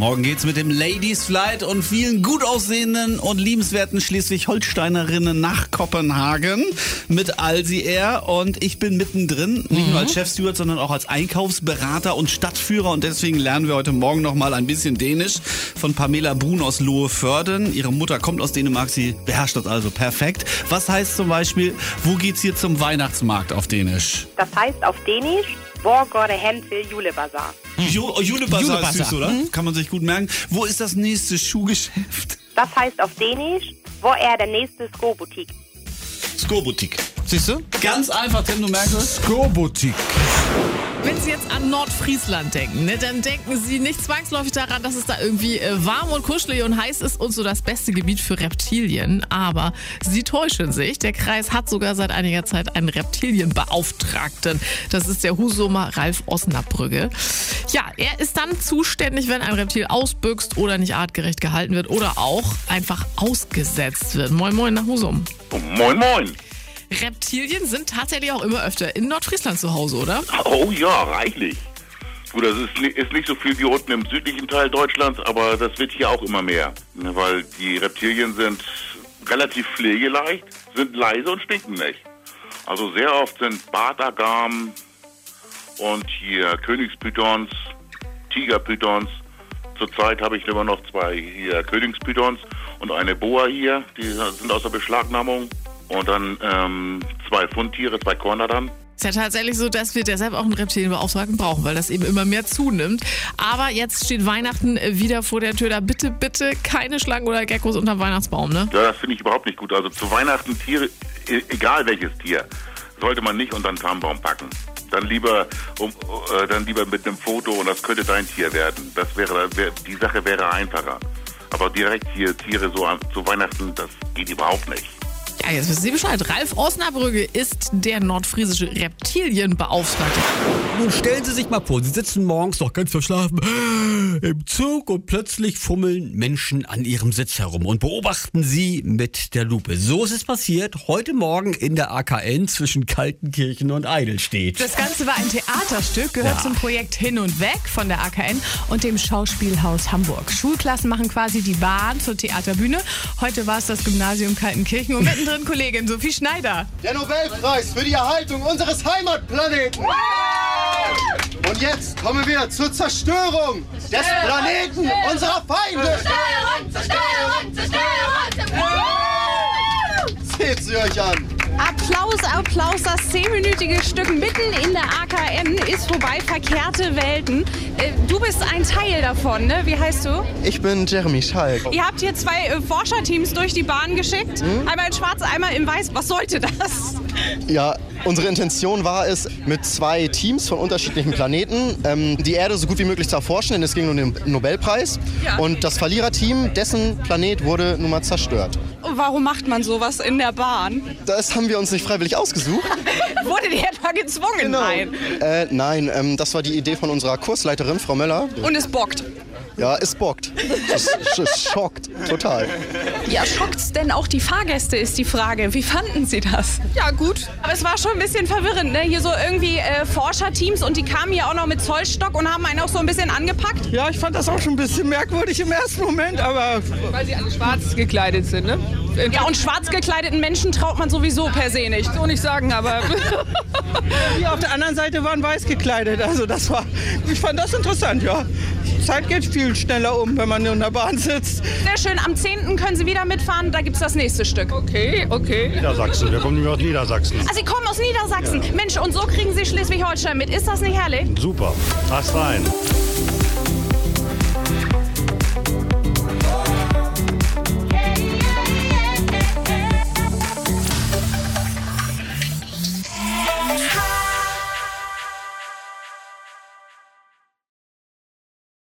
Morgen geht's mit dem Ladies Flight und vielen gut aussehenden und liebenswerten Schleswig-Holsteinerinnen nach Kopenhagen mit Alsi Air. Und ich bin mittendrin, nicht nur als Chefsteward, sondern auch als Einkaufsberater und Stadtführer. Und deswegen lernen wir heute Morgen noch mal ein bisschen Dänisch von Pamela Brun aus Loheförden. Ihre Mutter kommt aus Dänemark, sie beherrscht das also perfekt. Was heißt zum Beispiel, wo geht's hier zum Weihnachtsmarkt auf Dänisch? Das heißt auf Dänisch, hvor går det hen til julebazar? Jo, oh, ist süß, oder? Kann man sich gut merken. Wo ist das nächste Schuhgeschäft? Das heißt auf Dänisch, hvor er der nächste Skobutik? Skobutik. Siehst du? Ganz einfach, Tim, du merkst es. Skobutik. Wenn Sie jetzt an Nordfriesland denken, ne, dann denken Sie nicht zwangsläufig daran, dass es da irgendwie äh, warm und kuschelig und heiß ist und so das beste Gebiet für Reptilien. Aber Sie täuschen sich. Der Kreis hat sogar seit einiger Zeit einen Reptilienbeauftragten. Das ist der Husumer Ralf Osnabrügge. Ja, er ist dann zuständig, wenn ein Reptil ausbüchst oder nicht artgerecht gehalten wird oder auch einfach ausgesetzt wird. Moin Moin nach Husum. Moin, moin. Reptilien sind tatsächlich auch immer öfter in Nordfriesland zu Hause, oder? Oh ja, reichlich. Gut, das ist, ist nicht so viel wie unten im südlichen Teil Deutschlands, aber das wird hier auch immer mehr. Ne, Weil die Reptilien sind relativ pflegeleicht, sind leise und stinken nicht. Also sehr oft sind Bartagam und hier Königspythons, Tigerpythons. Zurzeit habe ich immer noch zwei hier Königspythons und eine Boa hier, die sind aus der Beschlagnahmung. Und dann ähm, zwei Fundtiere, zwei Corner dann. Ist ja tatsächlich so, dass wir deshalb auch einen Reptilienbeauftragten brauchen, weil das eben immer mehr zunimmt. Aber jetzt steht Weihnachten wieder vor der Tür. Da bitte, bitte keine Schlangen oder Geckos unterm Weihnachtsbaum, ne? Ja, das finde ich überhaupt nicht gut. Also zu Weihnachten Tiere, e- egal welches Tier, sollte man nicht unter den Tannenbaum packen. Dann lieber, um, äh, dann lieber mit einem Foto und das könnte dein Tier werden. Das wäre, wär, die Sache wäre einfacher. Aber direkt hier Tiere so zu Weihnachten, das geht überhaupt nicht. Ja, jetzt wissen Sie Bescheid. Ralf Osnabrügge ist der nordfriesische Reptilienbeauftragte. Nun stellen Sie sich mal vor, Sie sitzen morgens noch ganz verschlafen im Zug und plötzlich fummeln Menschen an Ihrem Sitz herum und beobachten Sie mit der Lupe. So ist es passiert heute Morgen in der AKN zwischen Kaltenkirchen und Eidelstedt. Das Ganze war ein Theaterstück, gehört Ja. zum Projekt Hin und Weg von der AKN und dem Schauspielhaus Hamburg. Schulklassen machen quasi die Bahn zur Theaterbühne. Heute war es das Gymnasium Kaltenkirchen und mittendrin Kollegin Sophie Schneider. Der Nobelpreis für die Erhaltung unseres Heimatplaneten. Und jetzt kommen wir zur Zerstörung des Planeten unserer Feinde. Seht sie euch an. Applaus, Applaus. Das zehnminütige Stück mitten in der AKN ist vorbei. Verkehrte Welten. Äh, Du bist ein Teil davon, ne? Wie heißt du? Ich bin Jeremy Schalk. Ihr habt hier zwei äh, Forscherteams durch die Bahn geschickt. Einmal in schwarz, einmal in weiß. Was sollte das? Ja, unsere Intention war es, mit zwei Teams von unterschiedlichen Planeten ähm, die Erde so gut wie möglich zu erforschen, denn es ging um den Nobelpreis. Ja. Und das Verliererteam, dessen Planet wurde nun mal zerstört. Warum macht man sowas in der Bahn? Das haben wir uns nicht freiwillig ausgesucht. Wurde die etwa gezwungen? Nein. Äh, nein, ähm, das war die Idee von unserer Kursleiterin, Frau Möller. Und es bockt. Ja, es bockt. Es schockt, total. Ja, schockt's denn auch die Fahrgäste, ist die Frage. Wie fanden Sie das? Ja, gut. Aber es war schon ein bisschen verwirrend, ne? Hier so irgendwie äh, Forscherteams und die kamen hier auch noch mit Zollstock und haben einen auch so ein bisschen angepackt. Ja, ich fand das auch schon ein bisschen merkwürdig im ersten Moment, aber Weil sie alle schwarz gekleidet sind, ne? Ja, und schwarz gekleideten Menschen traut man sowieso per se nicht. So nicht sagen, aber die auf der anderen Seite waren weiß gekleidet. Also das war, ich fand das interessant, ja. Die Zeit geht viel schneller um, wenn man in der Bahn sitzt. Sehr schön, am 10. können Sie wieder mitfahren, da gibt's das nächste Stück. okay, okay. Niedersachsen, wir kommen nämlich aus Niedersachsen. Ah, Sie kommen aus Niedersachsen. Mensch, und so kriegen Sie Schleswig-Holstein mit. Ist das nicht herrlich? Super, passt rein.